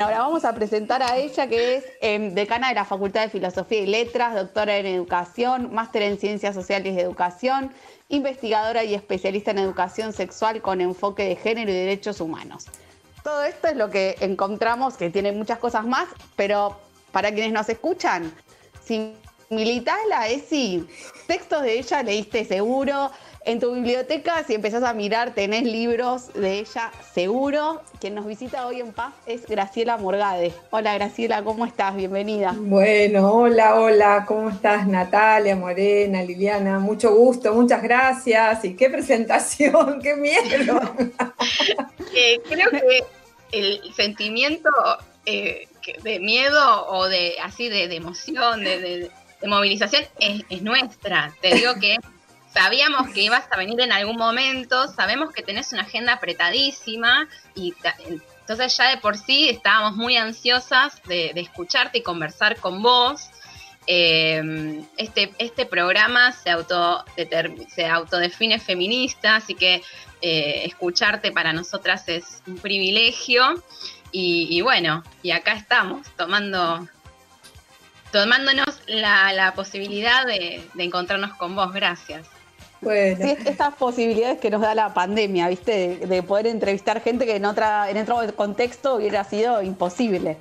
Ahora vamos a presentar a ella, que es em, decana de la Facultad de Filosofía y Letras, doctora en Educación, máster en Ciencias Sociales de Educación, investigadora y especialista en educación sexual con enfoque de género y derechos humanos. Todo esto es lo que encontramos, que tiene muchas cosas más, pero para quienes nos escuchan, si militas la ESI, textos de ella leíste seguro, en tu biblioteca, si empezás a mirar, tenés libros de ella seguro. Quien nos visita hoy en paz es Graciela Morgade. Hola Graciela, ¿cómo estás? Bienvenida. Bueno, hola, hola, ¿cómo estás Natalia, Morena, Liliana? Mucho gusto, muchas gracias. Y qué presentación, qué miedo. Eh, creo que el sentimiento eh, de miedo o de así de, emoción, de, movilización es, es nuestra. Te digo que sabíamos que ibas a venir en algún momento, sabemos que tenés una agenda apretadísima y entonces ya de por sí estábamos muy ansiosas de, escucharte y conversar con vos. Eh, este, este programa se, auto, se autodefine feminista, así que eh, escucharte para nosotras es un privilegio. Y, bueno, y acá estamos tomando tomándonos la, posibilidad de encontrarnos con vos. Gracias. Bueno. Sí, estas posibilidades que nos da la pandemia, ¿viste? De, poder entrevistar gente que en, otra, en otro contexto hubiera sido imposible.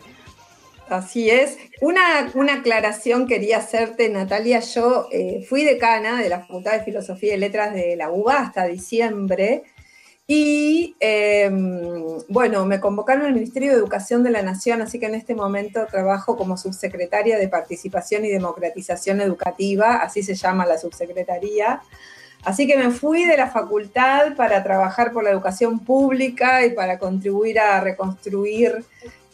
Así es. Una, una aclaración quería hacerte, Natalia. Yo eh, fui decana de la Facultad de Filosofía y Letras de la UBA hasta diciembre. Y em, bueno, me convocaron al Ministerio de Educación de la Nación, así que en este momento trabajo como subsecretaria de Participación y Democratización Educativa, así se llama la subsecretaría. Así que me fui de la facultad para trabajar por la educación pública y para contribuir a reconstruir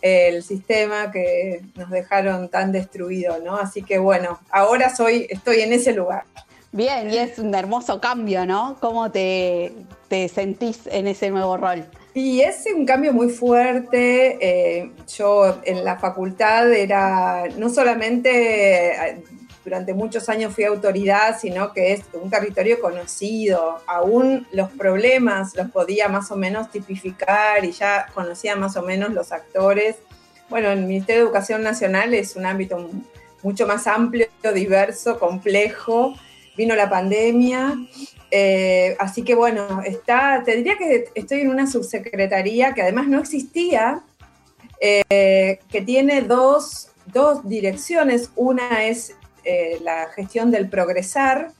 el sistema que nos dejaron tan destruido, ¿no? Así que bueno, ahora soy, estoy en ese lugar. Bien, y es un hermoso cambio, ¿no? ¿Cómo te, sentís en ese nuevo rol? Y es un cambio muy fuerte. Eh, yo en la facultad era no solamente durante muchos años fui autoridad, sino que es un territorio conocido. Aún los problemas los podía más o menos tipificar y ya conocía más o menos los actores. Bueno, el Ministerio de Educación Nacional es un ámbito mucho más amplio, diverso, complejo. Vino la pandemia, eh, así que bueno, está, te diría que estoy en una subsecretaría que además no existía, eh, que tiene dos, dos direcciones. Una es eh, la gestión del progresar,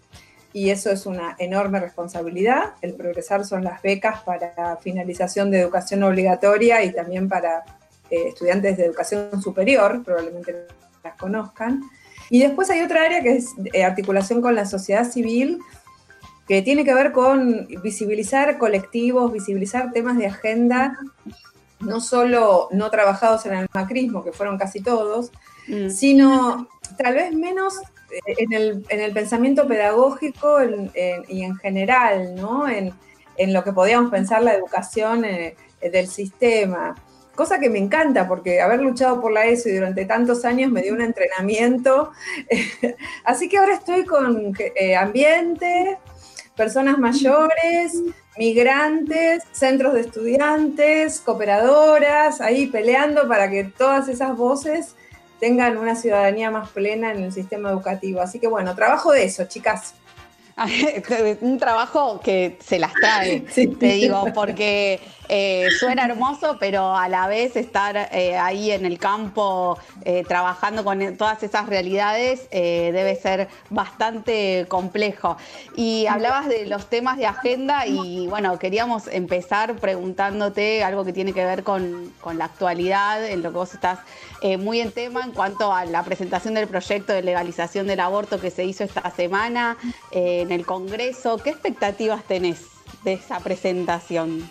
y eso es una enorme responsabilidad. El progresar son las becas para finalización de educación obligatoria y también para eh, estudiantes de educación superior, probablemente las conozcan. Y después hay otra área que es eh, articulación con la sociedad civil, que tiene que ver con visibilizar colectivos, visibilizar temas de agenda, no solo no trabajados en el macrismo, que fueron casi todos, mm. sino tal vez menos eh, en el, pensamiento pedagógico y en general, ¿no? En, lo que podíamos pensar la educación eh, del sistema. Cosa que me encanta, porque haber luchado por la ESO y durante tantos años me dio un entrenamiento. Así que ahora estoy con eh, ambiente, personas mayores, migrantes, centros de estudiantes, cooperadoras, ahí peleando para que todas esas voces tengan una ciudadanía más plena en el sistema educativo. Así que bueno, trabajo de eso, chicas. Un trabajo que se las trae, te digo, porque eh, suena hermoso, pero a la vez estar eh, ahí en el campo eh, trabajando con todas esas realidades debe ser bastante complejo. Y hablabas de los temas de agenda y bueno, queríamos empezar preguntándote algo que tiene que ver con, con la actualidad, en lo que vos estás muy en tema en cuanto a la presentación del proyecto de legalización del aborto que se hizo esta semana en el Congreso. ¿Qué expectativas tenés de esa presentación?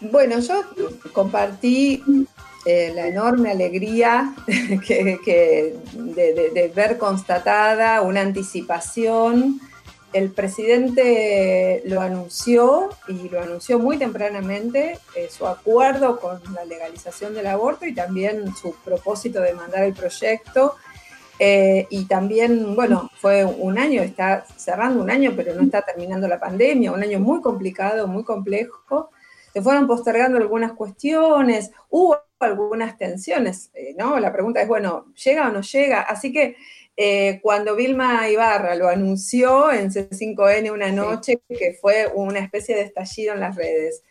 Bueno, yo compartí eh, la enorme alegría de, ver constatada una anticipación. El presidente lo anunció y lo anunció muy tempranamente, eh, su acuerdo con la legalización del aborto y también su propósito de mandar el proyecto. Eh, y también, bueno, fue un año, está cerrando un año, pero no está terminando la pandemia, un año muy complicado, muy complejo se fueron postergando algunas cuestiones, hubo algunas tensiones, eh, ¿no? La pregunta es, bueno, ¿llega o no llega? Así que eh, cuando Vilma Ibarra lo anunció en C5N una noche, que fue una especie de estallido en las redes,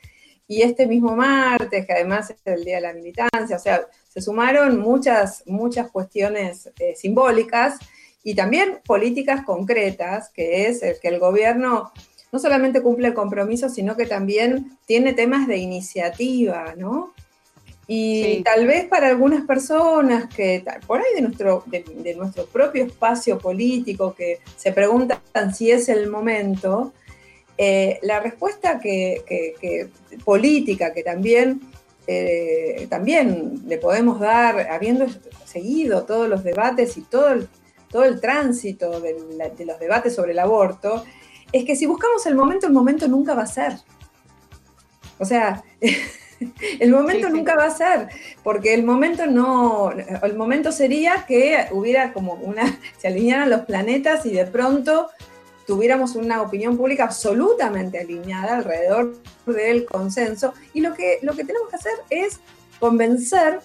y este mismo martes, que además es el Día de la Militancia, o sea, se sumaron muchas, muchas cuestiones eh, simbólicas y también políticas concretas, que es el que el gobierno no solamente cumple el compromiso, sino que también tiene temas de iniciativa, ¿no? Y tal vez para algunas personas que por ahí de nuestro, de, nuestro propio espacio político que se preguntan si es el momento, eh, la respuesta que, política que también, eh, también le podemos dar, habiendo seguido todos los debates y todo el, todo el tránsito de, de los debates sobre el aborto, es que si buscamos el momento, el momento nunca va a ser. O sea, el momento nunca va a ser, porque el momento no, el momento sería que hubiera como una, se alinearan los planetas y de pronto tuviéramos una opinión pública absolutamente alineada alrededor del consenso. Y lo que, lo que tenemos que hacer es convencer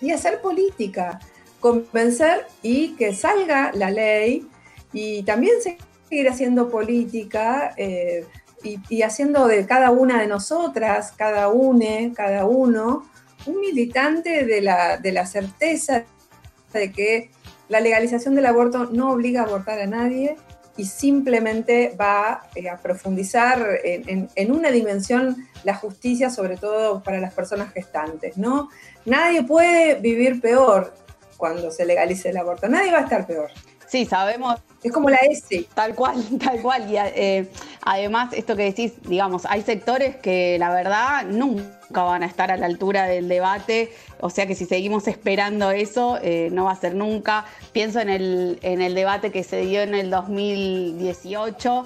y hacer política, convencer y que salga la ley y también seguir haciendo política. Eh, y, haciendo de cada una de nosotras, cada une, cada uno, un militante de la, de la certeza de que la legalización del aborto no obliga a abortar a nadie y simplemente va eh, a profundizar en, en, una dimensión la justicia, sobre todo para las personas gestantes, ¿no? Nadie puede vivir peor cuando se legalice el aborto, nadie va a estar peor. Sí, sabemos. Es como la S. Tal cual, tal cual. Y eh, además, esto que decís, digamos, hay sectores que la verdad nunca van a estar a la altura del debate. O sea que si seguimos esperando eso, eh, no va a ser nunca. Pienso en el, en el debate que se dio en el 2018.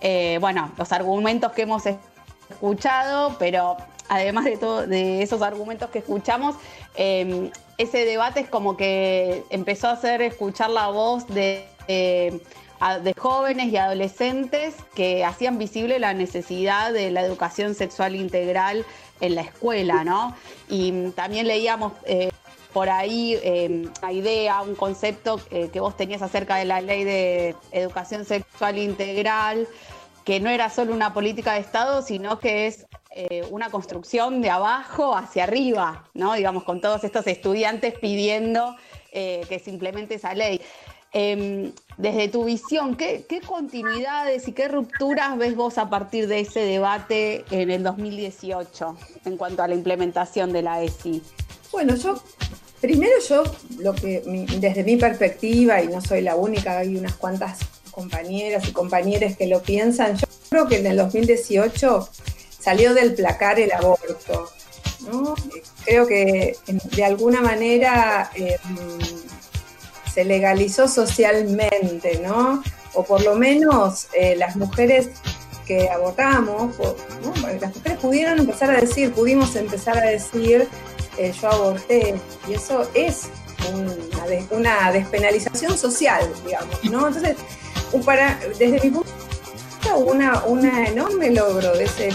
Eh, bueno, los argumentos que hemos escuchado, pero además de, todo, de esos argumentos que escuchamos, ese debate es como que empezó a hacer escuchar la voz de, de, jóvenes y adolescentes que hacían visible la necesidad de la educación sexual integral en la escuela, ¿no? Y también leíamos eh, por ahí em, una idea, un concepto eh, que vos tenías acerca de la ley de educación sexual integral, que no era solo una política de Estado, sino que es eh, una construcción de abajo hacia arriba, ¿no? Digamos, con todos estos estudiantes pidiendo eh, que se implemente esa ley. Em, desde tu visión, ¿qué, continuidades y qué rupturas ves vos a partir de ese debate en el 2018 en cuanto a la implementación de la ESI? Bueno, yo, primero yo, lo que desde mi perspectiva, y no soy la única, hay unas cuantas compañeras y compañeros que lo piensan, yo creo que en el 2018 salió del placar el aborto. Creo que de alguna manera em, se legalizó socialmente, ¿no? O por lo menos eh, las mujeres que abortamos, las mujeres pudieron empezar a decir, pudimos empezar a decir, eh, yo aborté, y eso es una, una despenalización social, digamos, ¿no? Entonces, para, desde mi punto una, un enorme logro de ese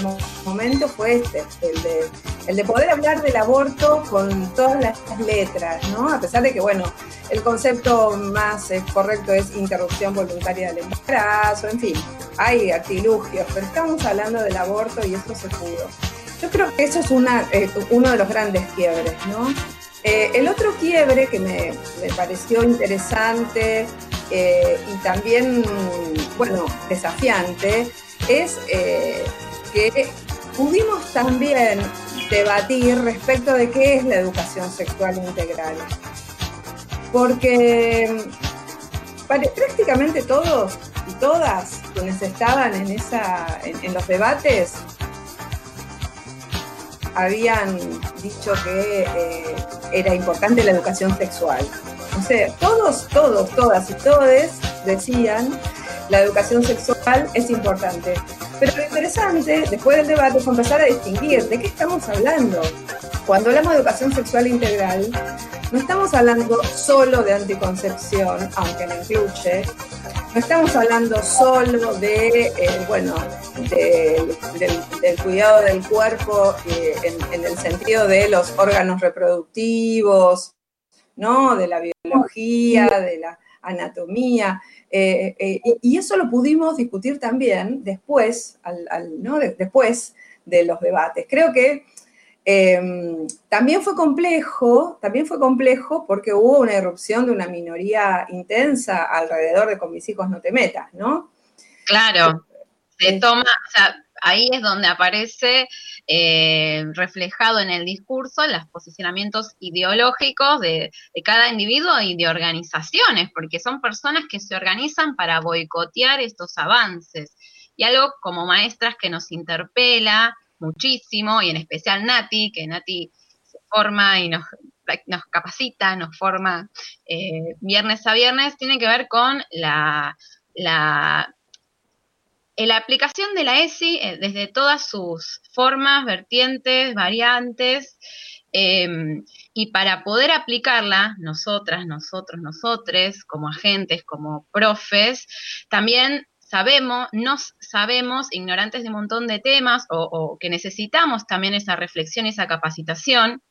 momento fue este, el de, el de poder hablar del aborto con todas las letras, ¿no? A pesar de que, bueno, el concepto más eh, correcto es interrupción voluntaria del embarazo, en fin, hay artilugios, pero estamos hablando del aborto y eso se pudo. Yo creo que eso es una, eh, uno de los grandes quiebres, ¿no? Eh, el otro quiebre que me, me pareció interesante y también, bueno, desafiante, es que pudimos también debatir respecto de qué es la educación sexual integral. Porque prácticamente todos y todas quienes estaban en, esa, en, los debates habían dicho que eh, era importante la educación sexual. O sea, todos, todos, todas y todes decían la educación sexual es importante. Pero lo interesante, después del debate, fue empezar a distinguir de qué estamos hablando. Cuando hablamos de educación sexual integral, no estamos hablando solo de anticoncepción, aunque lo incluye, no estamos hablando solo de, eh, bueno, del, cuidado del cuerpo eh, en, el sentido de los órganos reproductivos, ¿no? De la biología, de la anatomía. Eh, y eso lo pudimos discutir también después, ¿no? después de los debates. Creo que Em, también fue complejo, también fue complejo porque hubo una irrupción de una minoría intensa alrededor de con mis hijos no te metas, ¿no? Claro, se toma, o sea, ahí es donde aparece eh, reflejado en el discurso los posicionamientos ideológicos de, cada individuo y de organizaciones, porque son personas que se organizan para boicotear estos avances. Y algo como maestras que nos interpela, muchísimo, y en especial Nati, que Nati se forma y nos, capacita, nos forma eh, viernes a viernes, tiene que ver con la, la aplicación de la ESI eh, desde todas sus formas, vertientes, variantes, em, y para poder aplicarla, nosotras, nosotros, nosotres, como agentes, como profes, también sabemos, no sabemos, ignorantes de un montón de temas o, que necesitamos también esa reflexión, esa capacitación.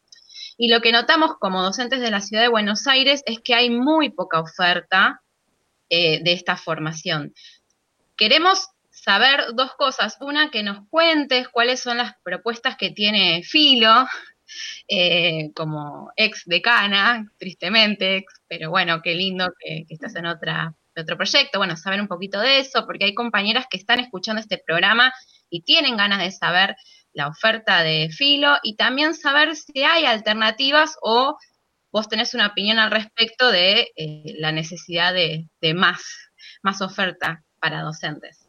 Y lo que notamos como docentes de la ciudad de Buenos Aires es que hay muy poca oferta eh, de esta formación. Queremos saber dos cosas. Una, que nos cuentes cuáles son las propuestas que tiene Filo, eh, como ex decana, tristemente, ex, pero bueno, qué lindo que, estás en otra otro proyecto, bueno, saber un poquito de eso, porque hay compañeras que están escuchando este programa y tienen ganas de saber la oferta de Filo y también saber si hay alternativas o vos tenés una opinión al respecto de eh, la necesidad de, más, más oferta para docentes.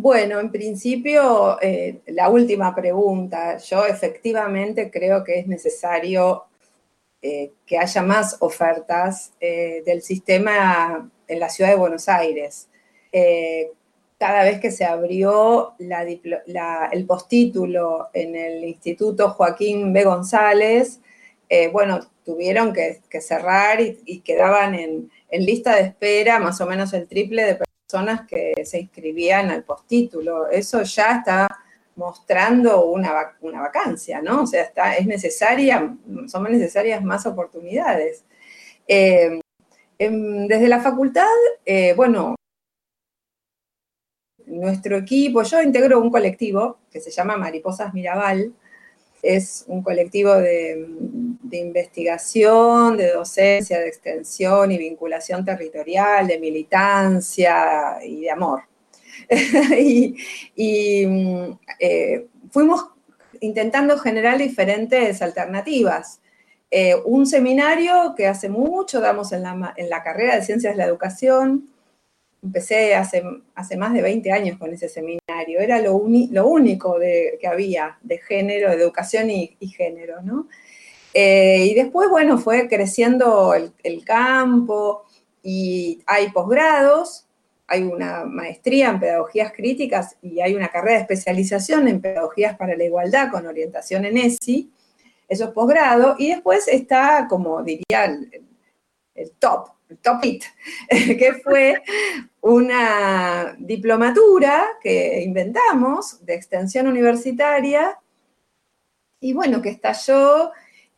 Bueno, en principio, eh, la última pregunta. Yo efectivamente creo que es necesario eh, que haya más ofertas eh, del sistema en la ciudad de Buenos Aires. Cada vez que se abrió el postítulo en el Instituto Joaquín B. González, bueno, tuvieron que, cerrar y, quedaban en, en, lista de espera más o menos el triple de personas que se inscribían al postítulo. Eso ya está mostrando una, una vacancia, ¿no? O sea, está, es necesaria, son necesarias más oportunidades. Eh, desde la facultad, eh, bueno, nuestro equipo, yo integro un colectivo que se llama Mariposas Mirabal, es un colectivo de, de, investigación, de docencia, de extensión y vinculación territorial, de militancia y de amor. y, mm, eh, fuimos intentando generar diferentes alternativas. Eh, un seminario que hace mucho damos en la, carrera de Ciencias de la Educación. Empecé hace, hace más de 20 años con ese seminario. Era lo, único que había de género, de educación y, género, ¿no? Eh, y después, bueno, fue creciendo el, el campo y hay posgrados hay una maestría en pedagogías críticas y hay una carrera de especialización en pedagogías para la igualdad con orientación en ESI, eso es posgrado, y después está, como diría el, top, el top it, que fue una diplomatura que inventamos de extensión universitaria, y bueno, que estalló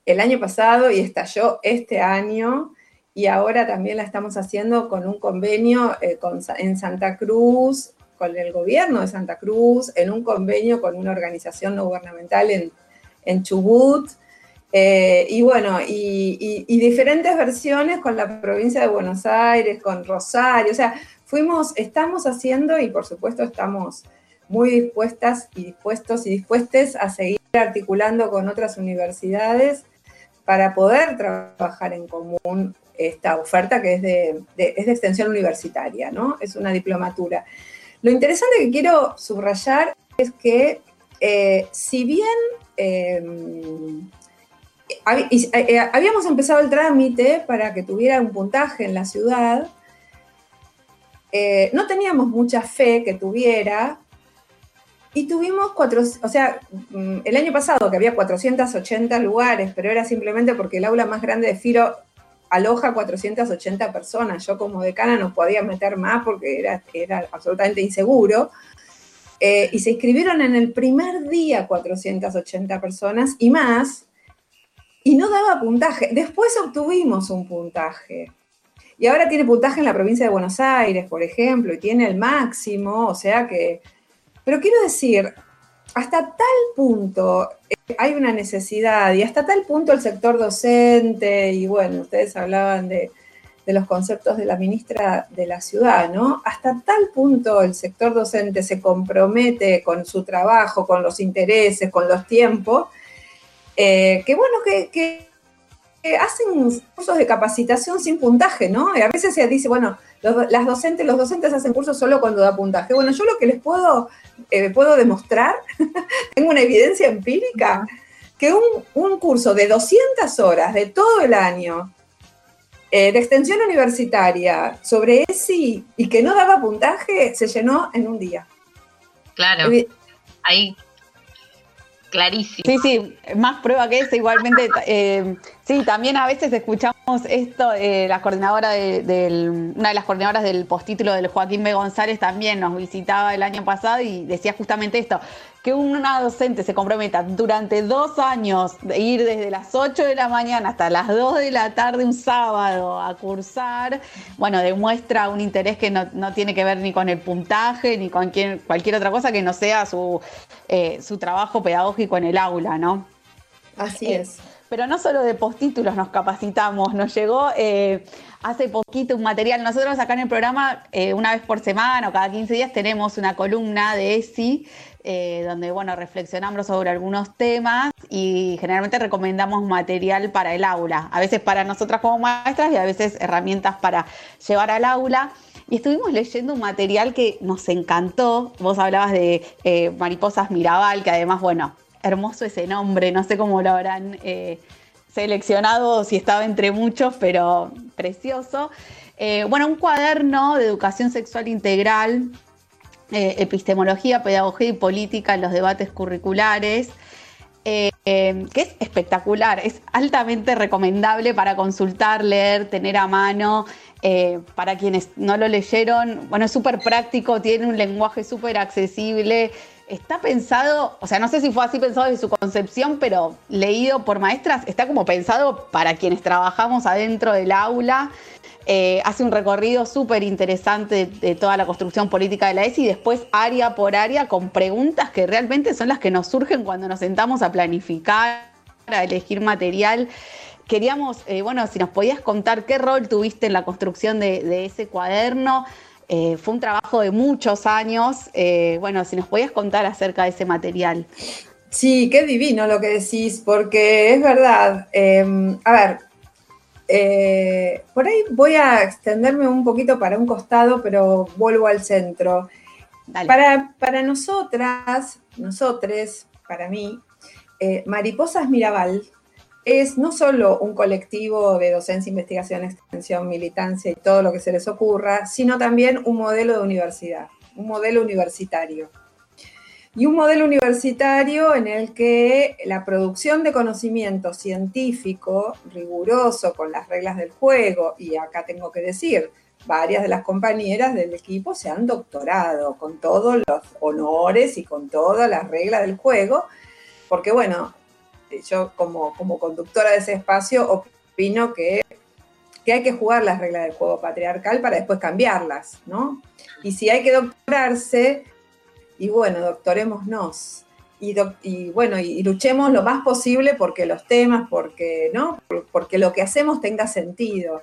el año pasado y estalló este año y ahora también la estamos haciendo con un convenio eh, en Santa Cruz, con el gobierno de Santa Cruz, en un convenio con una organización no gubernamental en, Chubut, eh, y bueno, y, diferentes versiones con la provincia de Buenos Aires, con Rosario, o sea, fuimos, estamos haciendo y por supuesto estamos muy dispuestas y dispuestos y dispuestas a seguir articulando con otras universidades para poder trabajar en común esta oferta que es de, extensión universitaria, ¿no? Es una diplomatura. Lo interesante que quiero subrayar es que eh, si bien em, eh, habíamos empezado el trámite para que tuviera un puntaje en la ciudad, eh, no teníamos mucha fe que tuviera, Y tuvimos cuatro, o sea, mm, el año pasado que había 480 lugares, pero era simplemente porque el aula más grande de Firo aloja 480 personas. Yo como decana no podía meter más porque era, era absolutamente inseguro. Eh, y se inscribieron en el primer día 480 personas y más, y no daba puntaje. Después obtuvimos un puntaje. Y ahora tiene puntaje en la provincia de Buenos Aires, por ejemplo, y tiene el máximo, o sea que pero quiero decir, hasta tal punto eh, hay una necesidad y hasta tal punto el sector docente, y bueno, ustedes hablaban de, los conceptos de la ministra de la ciudad, ¿no? Hasta tal punto el sector docente se compromete con su trabajo, con los intereses, con los tiempos, eh, que bueno, que, hacen cursos de capacitación sin puntaje, ¿no? Y a veces se dice, bueno, las docentes, los docentes hacen cursos solo cuando da puntaje. Bueno, yo lo que les puedo, eh, puedo demostrar, tengo una evidencia empírica, que un, curso de 200 horas de todo el año, eh, de extensión universitaria, sobre ESI y que no daba puntaje, se llenó en un día. Claro. Ahí clarísimo. Sí, sí, más prueba que eso, igualmente. Sí, también a veces escuchamos esto, eh, la coordinadora de, una de las coordinadoras del postítulo del Joaquín B. González también nos visitaba el año pasado y decía justamente esto, que una docente se comprometa durante dos años de ir desde las 8 de la mañana hasta las 2 de la tarde un sábado a cursar, bueno, demuestra un interés que no, tiene que ver ni con el puntaje ni con cualquier otra cosa que no sea su, eh, su trabajo pedagógico en el aula, ¿no? Así eh, es. Pero no solo de postítulos nos capacitamos, nos llegó eh, hace poquito un material. Nosotros acá en el programa, una vez por semana o cada 15 días, tenemos una columna de ESI eh, donde bueno, reflexionamos sobre algunos temas y generalmente recomendamos material para el aula, a veces para nosotras como maestras y a veces herramientas para llevar al aula. Y estuvimos leyendo un material que nos encantó. Vos hablabas de eh, Mariposas Mirabal, que además, bueno, hermoso ese nombre, no sé cómo lo habrán eh, seleccionado, si estaba entre muchos, pero precioso. bueno, un cuaderno de educación sexual integral eh, epistemología, pedagogía y política en los debates curriculares, eh, que es espectacular, es altamente recomendable para consultar, leer, tener a mano. Eh, para quienes no lo leyeron, bueno, es súper práctico, tiene un lenguaje súper accesible. Está pensado, o sea, no sé si fue así pensado desde su concepción, pero leído por maestras, está como pensado para quienes trabajamos adentro del aula eh, hace un recorrido súper interesante de, toda la construcción política de la ESI y después área por área con preguntas que realmente son las que nos surgen cuando nos sentamos a planificar, a elegir material. Queríamos, eh, bueno, si nos podías contar qué rol tuviste en la construcción de, ese cuaderno. Eh, fue un trabajo de muchos años. bueno, si nos podías contar acerca de ese material. Sí, qué divino lo que decís, porque es verdad. a ver, eh, por ahí voy a extenderme un poquito para un costado, pero vuelvo al centro. Para, para, nosotras, nosotres, para mí, eh, Mariposas Mirabal es no solo un colectivo de docencia, investigación, extensión, militancia y todo lo que se les ocurra, sino también un modelo de universidad, un modelo universitario. Y un modelo universitario en el que la producción de conocimiento científico riguroso con las reglas del juego, y acá tengo que decir, varias de las compañeras del equipo se han doctorado con todos los honores y con todas las reglas del juego, porque bueno, yo como, como conductora de ese espacio opino que, que hay que jugar las reglas del juego patriarcal para después cambiarlas, ¿no? Y si hay que doctorarse, y bueno, doctorémonos. Y, y bueno, y, luchemos lo más posible porque los temas, porque, ¿no? porque lo que hacemos tenga sentido.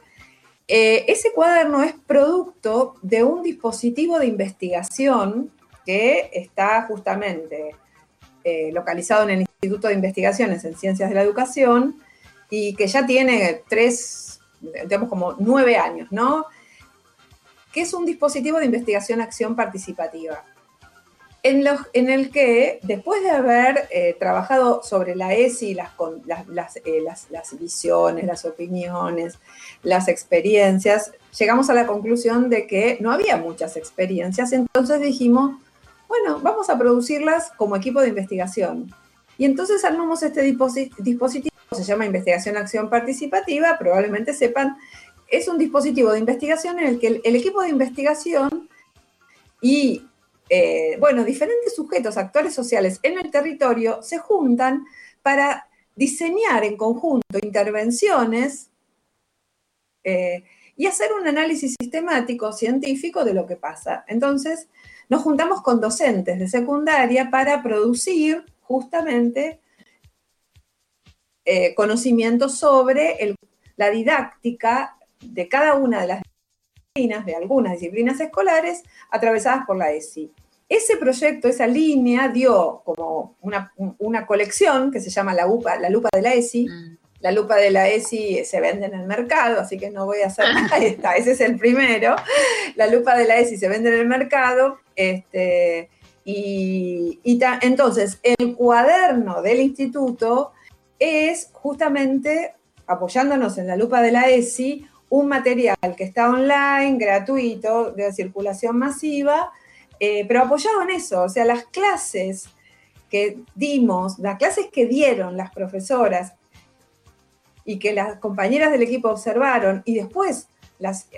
Eh, ese cuaderno es producto de un dispositivo de investigación que está justamente eh, localizado en el Instituto de Investigaciones en Ciencias de la Educación y que ya tiene tres, digamos como nueve años, ¿no? Que es un dispositivo de investigación acción participativa en, el que, después de haber eh, trabajado sobre la ESI, las, eh, las, las, visiones, las opiniones, las experiencias, llegamos a la conclusión de que no había muchas experiencias, entonces dijimos, bueno, vamos a producirlas como equipo de investigación. Y entonces armamos este dispositivo, se llama Investigación Acción Participativa, probablemente sepan, es un dispositivo de investigación en el que el, equipo de investigación y, eh, bueno, diferentes sujetos, actores sociales en el territorio se juntan para diseñar en conjunto intervenciones eh, y hacer un análisis sistemático, científico de lo que pasa. Entonces, nos juntamos con docentes de secundaria para producir justamente eh, conocimientos sobre la didáctica de cada una de las disciplinas, de algunas disciplinas escolares, atravesadas por la ESI. Ese proyecto, esa línea, dio como una, colección que se llama la, la lupa de la ESI. Mm. La lupa de la ESI se vende en el mercado, así que no voy a hacer. Está, ese es el primero. La lupa de la ESI se vende en el mercado. Este, y, entonces, el cuaderno del instituto es justamente, apoyándonos en la lupa de la ESI, un material que está online, gratuito, de circulación masiva, eh, pero apoyado en eso, o sea, las clases que dimos, las clases que dieron las profesoras y que las compañeras del equipo observaron y después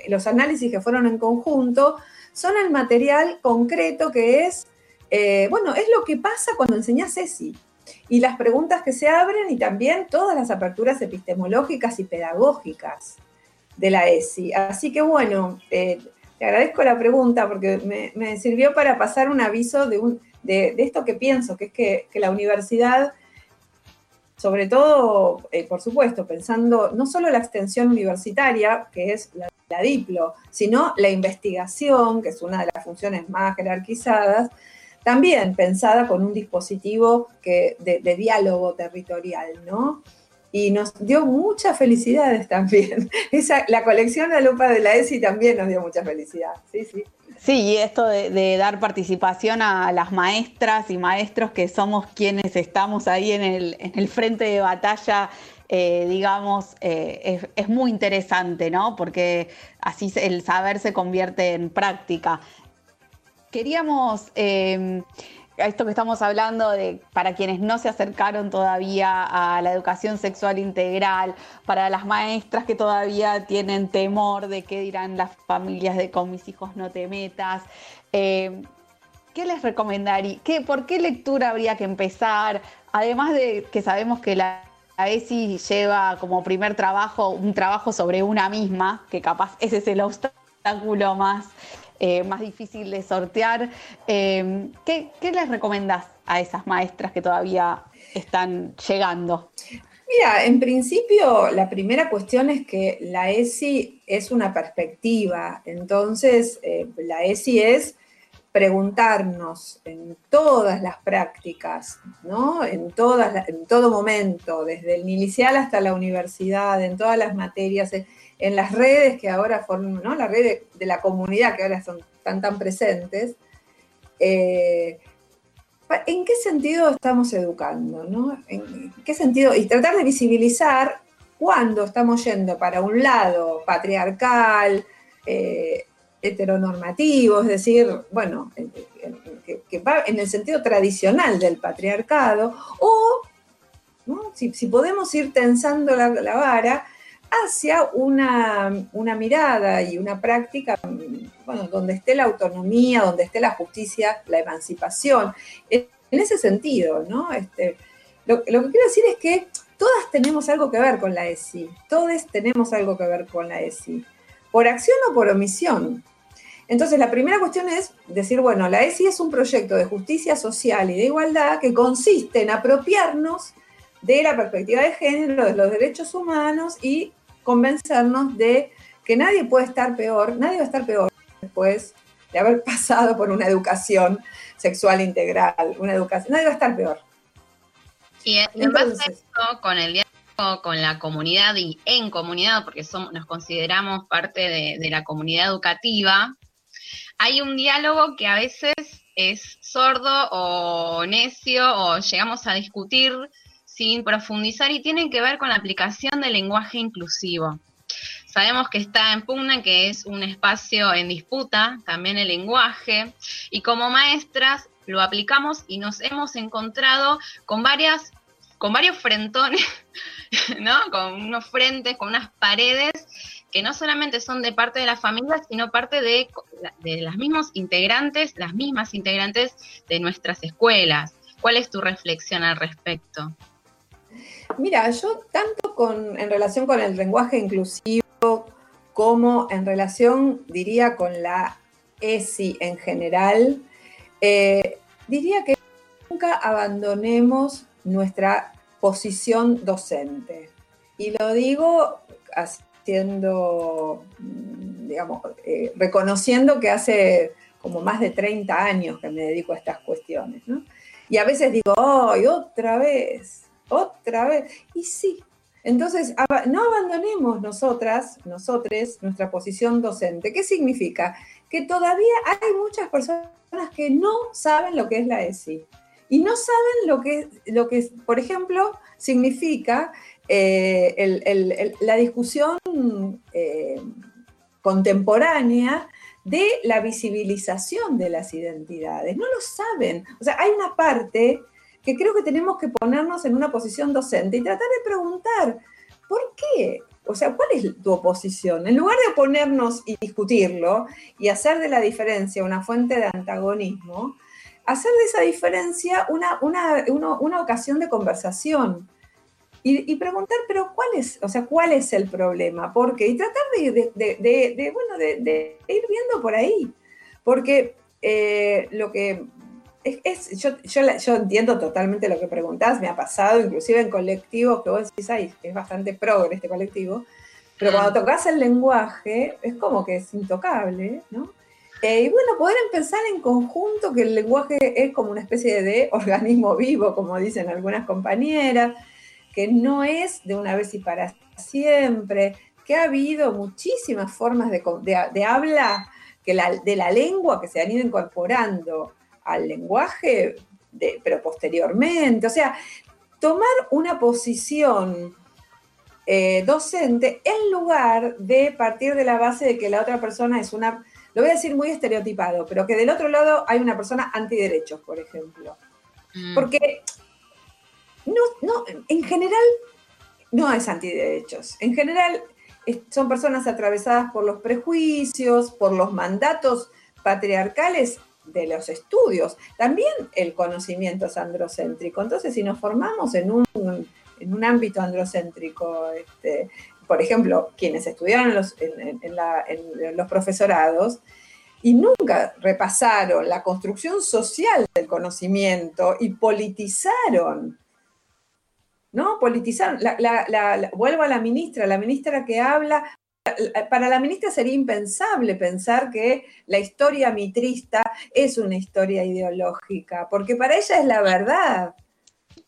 los análisis que fueron en conjunto, son el material concreto que es, eh, bueno, es lo que pasa cuando enseñas ESI y las preguntas que se abren y también todas las aperturas epistemológicas y pedagógicas de la ESI. Así que bueno, eh, te agradezco la pregunta porque me, sirvió para pasar un aviso de, un, de, esto que pienso, que es que, la universidad, sobre todo, eh, por supuesto, pensando no solo la extensión universitaria, que es la, DIPLO, sino la investigación, que es una de las funciones más jerarquizadas, también pensada con un dispositivo que, de, de diálogo territorial, ¿no? y nos dio muchas felicidades también. Esa, la colección de lupa de la ESI también nos dio mucha felicidad. Sí, sí. Sí, y esto de, dar participación a las maestras y maestros que somos quienes estamos ahí en el, en el frente de batalla, eh, digamos, eh, es, muy interesante, ¿no? Porque así el saber se convierte en práctica. Queríamos... Eh, esto que estamos hablando de para quienes no se acercaron todavía a la educación sexual integral, para las maestras que todavía tienen temor de qué dirán las familias de con mis hijos no te metas. Eh, ¿Qué les recomendaría? ¿Qué, ¿Por qué lectura habría que empezar? Además de que sabemos que la ESI lleva como primer trabajo un trabajo sobre una misma, que capaz ese es el obstáculo más eh, más difícil de sortear. Eh, ¿qué, les recomendás a esas maestras que todavía están llegando? Mira, en principio la primera cuestión es que la ESI es una perspectiva, entonces eh, la ESI es preguntarnos en todas las prácticas, ¿no? en, todas, en todo momento, desde el inicial hasta la universidad, en todas las materias, en las redes que ahora forman, ¿no? La red de, la comunidad que ahora son tan tan presentes. Eh, ¿En qué sentido estamos educando? ¿no? ¿En qué sentido? Y tratar de visibilizar cuándo estamos yendo para un lado patriarcal, eh, heteronormativo, es decir, bueno, que, va en el sentido tradicional del patriarcado, o si, podemos ir tensando la vara hacia una, mirada y una práctica, bueno, donde esté la autonomía, donde esté la justicia, la emancipación. En ese sentido, ¿no? Este, lo, que quiero decir es que todas tenemos algo que ver con la ESI, todos tenemos algo que ver con la ESI, por acción o por omisión. Entonces, la primera cuestión es decir, bueno, la ESI es un proyecto de justicia social y de igualdad que consiste en apropiarnos de la perspectiva de género, de los derechos humanos y convencernos de que nadie puede estar peor, nadie va a estar peor después de haber pasado por una educación sexual integral, una educación, nadie va a estar peor. Y en base a esto, con el diálogo con la comunidad y en comunidad, porque somos, nos consideramos parte de, de la comunidad educativa, hay un diálogo que a veces es sordo o necio o llegamos a discutir sin profundizar y tienen que ver con la aplicación del lenguaje inclusivo. Sabemos que está en pugna, que es un espacio en disputa, también el lenguaje, y como maestras lo aplicamos y nos hemos encontrado con varias, con varios frentones, ¿no? Con unos frentes, con unas paredes que no solamente son de parte de la familia, sino parte de, de las mismos integrantes, las mismas integrantes de nuestras escuelas. ¿Cuál es tu reflexión al respecto? Mira, yo tanto en relación con el lenguaje inclusivo como en relación, diría, con la ESI en general, eh, diría que nunca abandonemos nuestra posición docente. Y lo digo haciendo, digamos, eh, reconociendo que hace como más de 30 años que me dedico a estas cuestiones, ¿no? Y a veces digo, ¡ay, otra vez! Otra vez. Y sí. Entonces, no abandonemos nosotras, nosotres, nuestra posición docente. ¿Qué significa? Que todavía hay muchas personas que no saben lo que es la ESI. Y no saben lo que, lo que por ejemplo, significa eh, la discusión eh, contemporánea de la visibilización de las identidades. No lo saben. O sea, hay una parte que creo que tenemos que ponernos en una posición docente y tratar de preguntar, ¿por qué? O sea, ¿cuál es tu oposición? En lugar de ponernos y discutirlo y hacer de la diferencia una fuente de antagonismo, hacer de esa diferencia una, una, ocasión de conversación. Y, preguntar, pero ¿cuál es, o sea, cuál es el problema? ¿Por qué? Y tratar de, bueno, de, ir viendo por ahí. Porque eh, lo que es, yo, yo, entiendo totalmente lo que preguntás, me ha pasado, inclusive en colectivos que vos decís, ay, es bastante progre este colectivo, pero cuando tocas el lenguaje es como que es intocable, ¿no? Eh, y bueno, poder pensar en conjunto que el lenguaje es como una especie de organismo vivo, como dicen algunas compañeras, que no es de una vez y para siempre, que ha habido muchísimas formas de, de, habla que la, de la lengua que se han ido incorporando al lenguaje, pero posteriormente. O sea, tomar una posición eh, docente en lugar de partir de la base de que la otra persona es una, lo voy a decir muy estereotipado, pero que del otro lado hay una persona antiderechos, por ejemplo. Mm. Porque no, no, en general no es antiderechos. En general son personas atravesadas por los prejuicios, por los mandatos patriarcales de los estudios. También el conocimiento es androcéntrico. Entonces, si nos formamos en un, en un ámbito androcéntrico, este, por ejemplo, quienes estudiaron los, en, los profesorados, y nunca repasaron la construcción social del conocimiento y politizaron, ¿no? Politizaron. vuelvo a la ministra, la ministra que habla para la ministra sería impensable pensar que la historia mitrista es una historia ideológica, porque para ella es la verdad.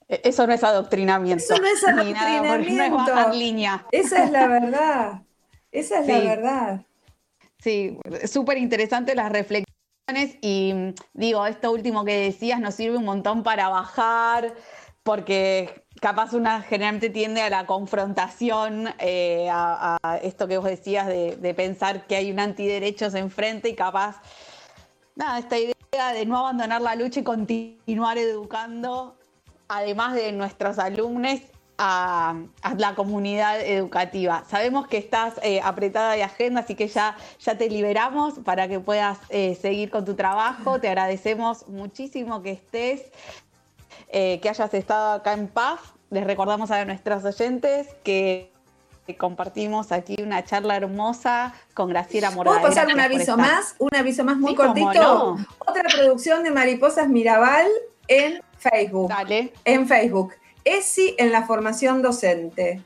E, eso no es adoctrinamiento. Eso no es adoctrinamiento. no es línea. Esa es la verdad. Esa es la verdad. Sí, súper interesante las reflexiones y digo, esto último que decías nos sirve un montón para bajar, porque capaz una generalmente tiende a la confrontación, eh, a, esto que vos decías de, pensar que hay un antiderechos enfrente y capaz, nada, esta idea de no abandonar la lucha y continuar educando, además de nuestros alumnos, a, la comunidad educativa. Sabemos que estás eh, apretada de agenda, así que ya, ya te liberamos para que puedas eh, seguir con tu trabajo. Te agradecemos muchísimo que estés. Eh, que hayas estado acá en PAF. Les recordamos a nuestros oyentes que compartimos aquí una charla hermosa con Graciela Morales. ¿Puedo pasar un aviso más? Un aviso más muy cortito. Otra producción de Mariposas Mirabal en Facebook. Dale. En Facebook. ESI en la formación docente.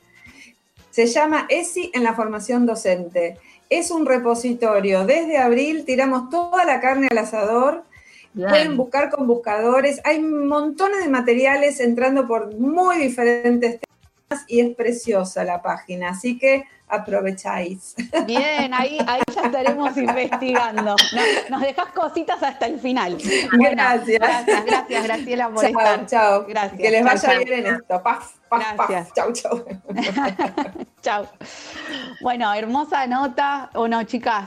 Se llama ESI en la formación docente. Es un repositorio. Desde abril tiramos toda la carne al asador Pueden buscar con buscadores. Hay montones de materiales entrando por muy diferentes temas y es preciosa la página. Así que aprovecháis. Bien, ahí, ahí ya estaremos investigando. Nos, dejas cositas hasta el final. gracias. Gracias, gracias, Graciela, por chao, Chao, Gracias. Que les vaya bien en esto. Paf, paf, paf. Chao, chao. chao. Bueno, hermosa nota, ¿o no, chicas?